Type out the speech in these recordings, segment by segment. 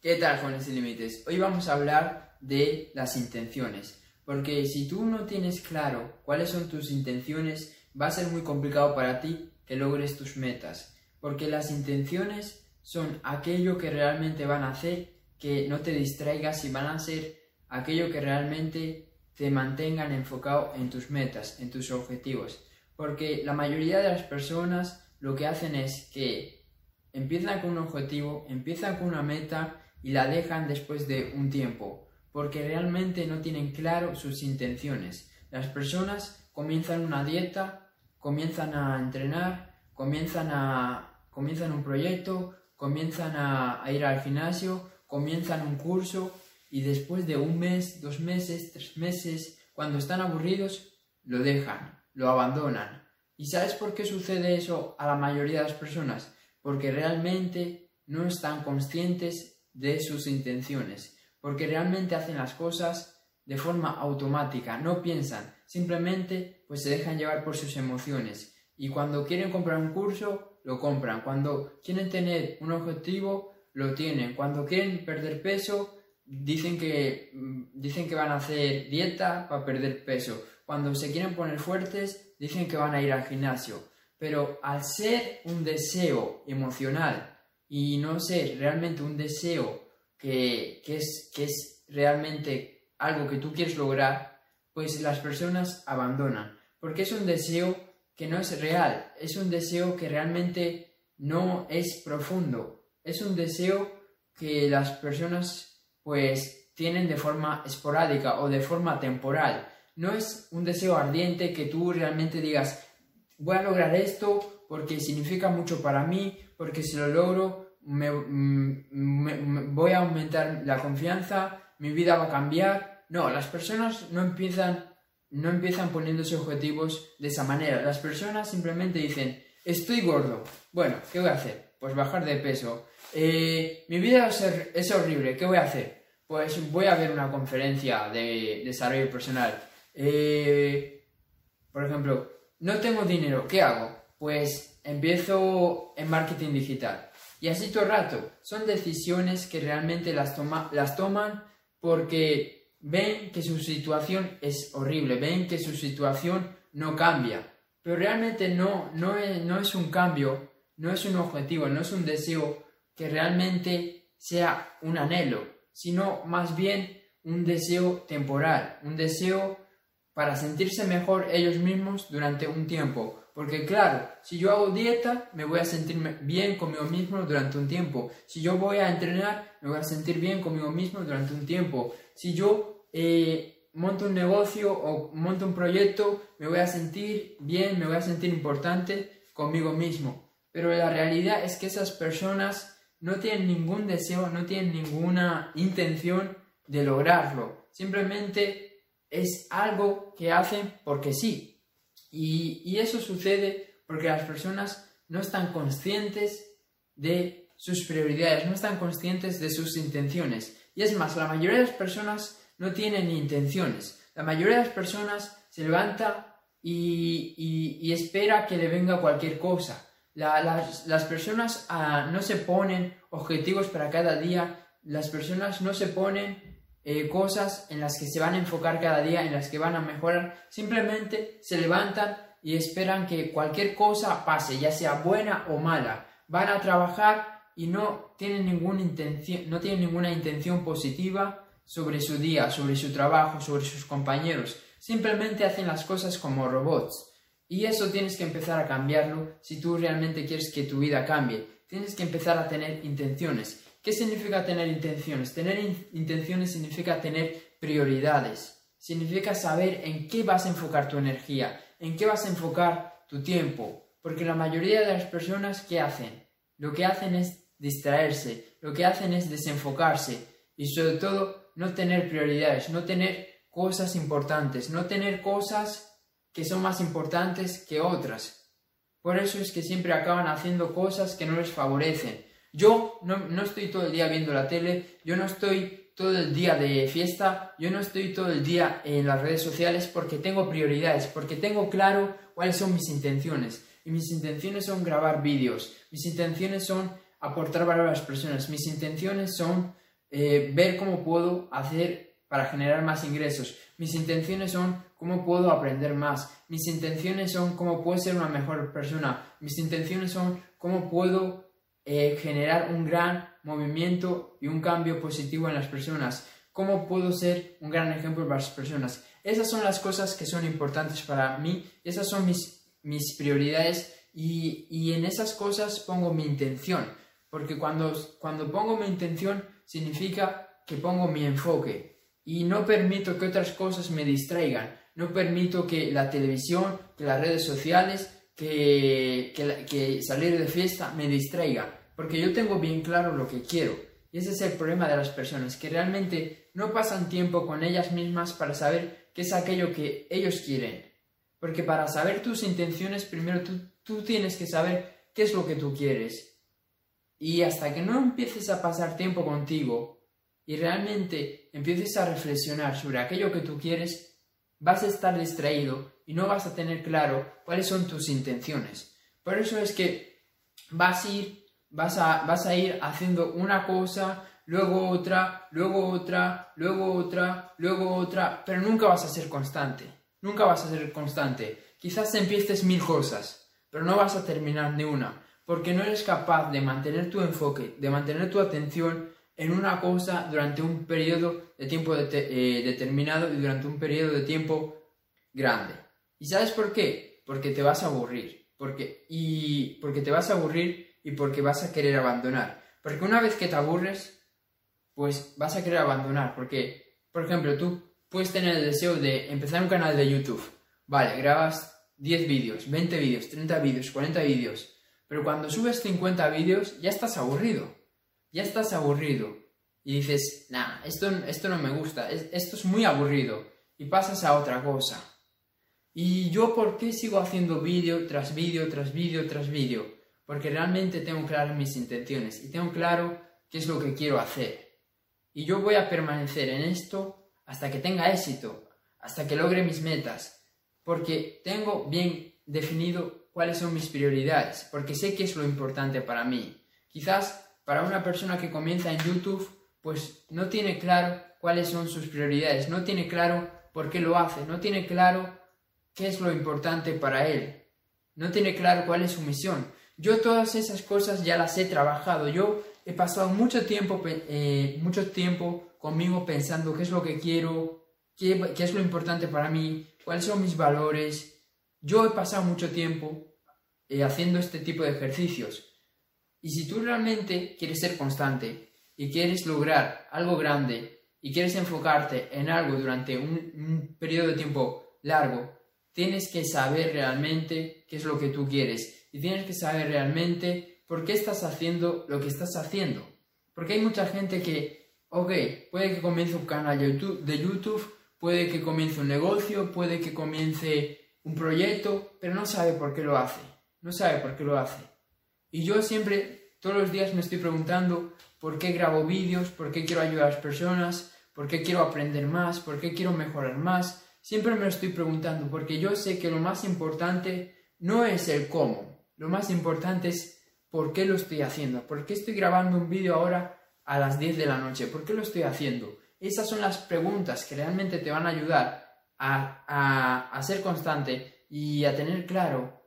¿Qué tal, jóvenes sin límites? Hoy vamos a hablar de las intenciones, porque si tú no tienes claro cuáles son tus intenciones, va a ser muy complicado para ti que logres tus metas, porque las intenciones son aquello que realmente van a hacer que no te distraigas y van a ser aquello que realmente te mantengan enfocado en tus metas, en tus objetivos, porque la mayoría de las personas lo que hacen es que empiezan con un objetivo, empiezan con una meta y la dejan después de un tiempo, porque realmente no tienen claro sus intenciones. Las personas comienzan una dieta, comienzan a entrenar, comienzan a comienzan un proyecto, comienzan a, a ir al gimnasio, comienzan un curso y después de un mes, dos meses, tres meses, cuando están aburridos, lo dejan, lo abandonan. ¿Y sabes por qué sucede eso a la mayoría de las personas? Porque realmente no están conscientes de sus intenciones, porque realmente hacen las cosas de forma automática, no piensan, simplemente pues se dejan llevar por sus emociones. Y cuando quieren comprar un curso lo compran, cuando quieren tener un objetivo lo tienen, cuando quieren perder peso dicen que mm, dicen que van a hacer dieta para perder peso, cuando se quieren poner fuertes dicen que van a ir al gimnasio, pero al ser un deseo emocional y no ser realmente un deseo que, es, que es realmente algo que tú quieres lograr, pues las personas abandonan. Porque es un deseo que no es real, es un deseo que realmente no es profundo, es un deseo que las personas pues tienen de forma esporádica o de forma temporal. No es un deseo ardiente que tú realmente digas, voy a lograr esto porque significa mucho para mí, porque si lo logro mm, me, voy a aumentar la confianza, mi vida va a cambiar. No, las personas no empiezan, no empiezan poniéndose objetivos de esa manera. Las personas simplemente dicen, estoy gordo. Bueno, ¿qué voy a hacer? Pues bajar de peso. Eh, mi vida es, horrible, ¿qué voy a hacer? Pues voy a ver una conferencia de desarrollo personal. Eh, por ejemplo, no tengo dinero, ¿qué hago? Pues empiezo en marketing digital. Y así todo el rato. Son decisiones que realmente las, las toman porque ven que su situación es horrible, ven que su situación no cambia. Pero realmente no, no, es, no es un cambio, no es un objetivo, no es un deseo que realmente sea un anhelo, sino más bien un deseo temporal, un deseo para sentirse mejor ellos mismos durante un tiempo. Porque claro, si yo hago dieta, me voy a sentir bien conmigo mismo durante un tiempo. Si yo voy a entrenar, me voy a sentir bien conmigo mismo durante un tiempo. Si yo eh, monto un negocio o monto un proyecto, me voy a sentir bien, me voy a sentir importante conmigo mismo. Pero la realidad es que esas personas no tienen ningún deseo, no tienen ninguna intención de lograrlo. Simplemente es algo que hacen porque sí. Y, eso sucede porque las personas no están conscientes de sus prioridades, no están conscientes de sus intenciones. Y es más, la mayoría de las personas no tienen intenciones. La mayoría de las personas se levanta y, espera que le venga cualquier cosa. las, personas ah, no se ponen objetivos para cada día, las personas no se ponen eh, cosas en las que se van a enfocar cada día, en las que van a mejorar, simplemente se levantan y esperan que cualquier cosa pase, ya sea buena o mala. Van a trabajar y no tienen, ninguna intención, no tienen ninguna intención positiva sobre su día, sobre su trabajo, sobre sus compañeros. Simplemente hacen las cosas como robots. Y eso tienes que empezar a cambiarlo si tú realmente quieres que tu vida cambie. Tienes que empezar a tener intenciones. ¿Qué significa tener intenciones? Tener intenciones significa tener prioridades. Significa saber en qué vas a enfocar tu energía, en qué vas a enfocar tu tiempo. Porque la mayoría de las personas, ¿qué hacen? Lo que hacen es distraerse, lo que hacen es desenfocarse y sobre todo no tener prioridades, no tener cosas importantes, no tener cosas que son más importantes que otras. Por eso es que siempre acaban haciendo cosas que no les favorecen, yo no, estoy todo el día viendo la tele, yo no estoy todo el día de fiesta, yo no estoy todo el día en las redes sociales porque tengo prioridades, porque tengo claro cuáles son mis intenciones. Y mis intenciones son grabar vídeos, mis intenciones son aportar valor a las personas, mis intenciones son eh, ver cómo puedo hacer para generar más ingresos. Mis intenciones son cómo puedo aprender más. Mis intenciones son cómo puedo ser una mejor persona. Mis intenciones son cómo puedo eh, generar un gran movimiento y un cambio positivo en las personas. Cómo puedo ser un gran ejemplo para las personas. Esas son las cosas que son importantes para mí. Esas son mis, mis prioridades y, y en esas cosas pongo mi intención. Porque cuando, cuando pongo mi intención significa que pongo mi enfoque y no permito que otras cosas me distraigan. No permito que la televisión, que las redes sociales, que, que, salir de fiesta me distraiga. Porque yo tengo bien claro lo que quiero. Y ese es el problema de las personas, que realmente no pasan tiempo con ellas mismas para saber qué es aquello que ellos quieren. Porque para saber tus intenciones, primero tú, tú tienes que saber qué es lo que tú quieres. Y hasta que no empieces a pasar tiempo contigo y realmente empieces a reflexionar sobre aquello que tú quieres, vas a estar distraído y no vas a tener claro cuáles son tus intenciones. Por eso es que vas a ir, vas a, vas a ir haciendo una cosa, luego otra, luego otra, luego otra, luego otra, pero nunca vas a ser constante. Nunca vas a ser constante. Quizás empieces mil cosas, pero no vas a terminar ni una porque no eres capaz de mantener tu enfoque, de mantener tu atención en una cosa durante un periodo de tiempo eh, determinado y durante un periodo de tiempo grande. ¿Y sabes por qué? Porque te vas a aburrir. Porque, y porque te vas a aburrir y porque vas a querer abandonar. Porque una vez que te aburres, pues vas a querer abandonar. Porque, por ejemplo, tú puedes tener el deseo de empezar un canal de YouTube. Vale, grabas 10 vídeos, 20 vídeos, 30 vídeos, 40 vídeos pero cuando subes 50 vídeos ya estás aburrido. Ya estás aburrido. Y dices, nah, esto, esto no me gusta, esto es muy aburrido. Y pasas a otra cosa. ¿Y yo por qué sigo haciendo vídeo tras vídeo, tras vídeo, tras vídeo? Porque realmente tengo claras mis intenciones y tengo claro qué es lo que quiero hacer. Y yo voy a permanecer en esto hasta que tenga éxito, hasta que logre mis metas, porque tengo bien definido cuáles son mis prioridades, porque sé que es lo importante para mí. Quizás para una persona que comienza en YouTube, pues no tiene claro cuáles son sus prioridades, no tiene claro por qué lo hace, no tiene claro qué es lo importante para él, no tiene claro cuál es su misión. Yo todas esas cosas ya las he trabajado, yo he pasado mucho tiempo, eh, mucho tiempo conmigo pensando qué es lo que quiero, qué, es lo importante para mí, cuáles son mis valores. Yo he pasado mucho tiempo eh, haciendo este tipo de ejercicios. Y si tú realmente quieres ser constante y quieres lograr algo grande y quieres enfocarte en algo durante un, periodo de tiempo largo, tienes que saber realmente qué es lo que tú quieres y tienes que saber realmente por qué estás haciendo lo que estás haciendo. Porque hay mucha gente que, ok, puede que comience un canal de YouTube, de YouTube puede que comience un negocio, puede que comience un proyecto, pero no sabe por qué lo hace no sabe por qué lo hace. Y yo siempre, todos los días me estoy preguntando por qué grabo vídeos, por qué quiero ayudar a las personas, por qué quiero aprender más, por qué quiero mejorar más. Siempre me lo estoy preguntando porque yo sé que lo más importante no es el cómo, lo más importante es por qué lo estoy haciendo, por qué estoy grabando un vídeo ahora a las 10 de la noche, por qué lo estoy haciendo. Esas son las preguntas que realmente te van a ayudar a, a, a ser constante y a tener claro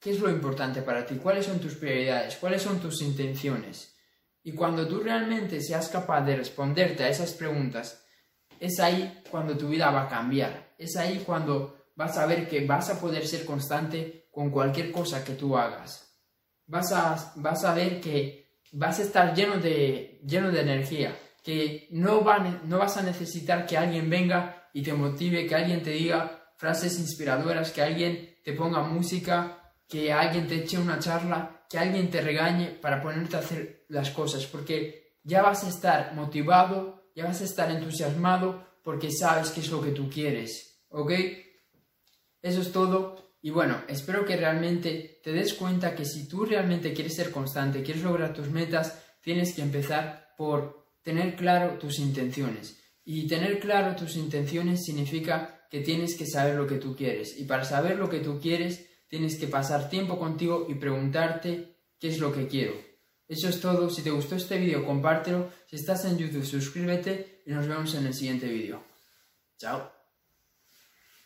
¿Qué es lo importante para ti? ¿Cuáles son tus prioridades? ¿Cuáles son tus intenciones? Y cuando tú realmente seas capaz de responderte a esas preguntas, es ahí cuando tu vida va a cambiar. Es ahí cuando vas a ver que vas a poder ser constante con cualquier cosa que tú hagas. Vas a, vas a ver que vas a estar lleno de, lleno de energía, que no, no vas a necesitar que alguien venga y te motive, que alguien te diga frases inspiradoras, que alguien te ponga música que alguien te eche una charla, que alguien te regañe para ponerte a hacer las cosas, porque ya vas a estar motivado, ya vas a estar entusiasmado, porque sabes qué es lo que tú quieres, ¿ok? Eso es todo. Y bueno, espero que realmente te des cuenta que si tú realmente quieres ser constante, quieres lograr tus metas, tienes que empezar por tener claro tus intenciones. Y tener claro tus intenciones significa que tienes que saber lo que tú quieres. Y para saber lo que tú quieres, tienes que pasar tiempo contigo y preguntarte qué es lo que quiero. Eso es todo. Si te gustó este vídeo, compártelo. Si estás en YouTube, suscríbete y nos vemos en el siguiente vídeo. Chao.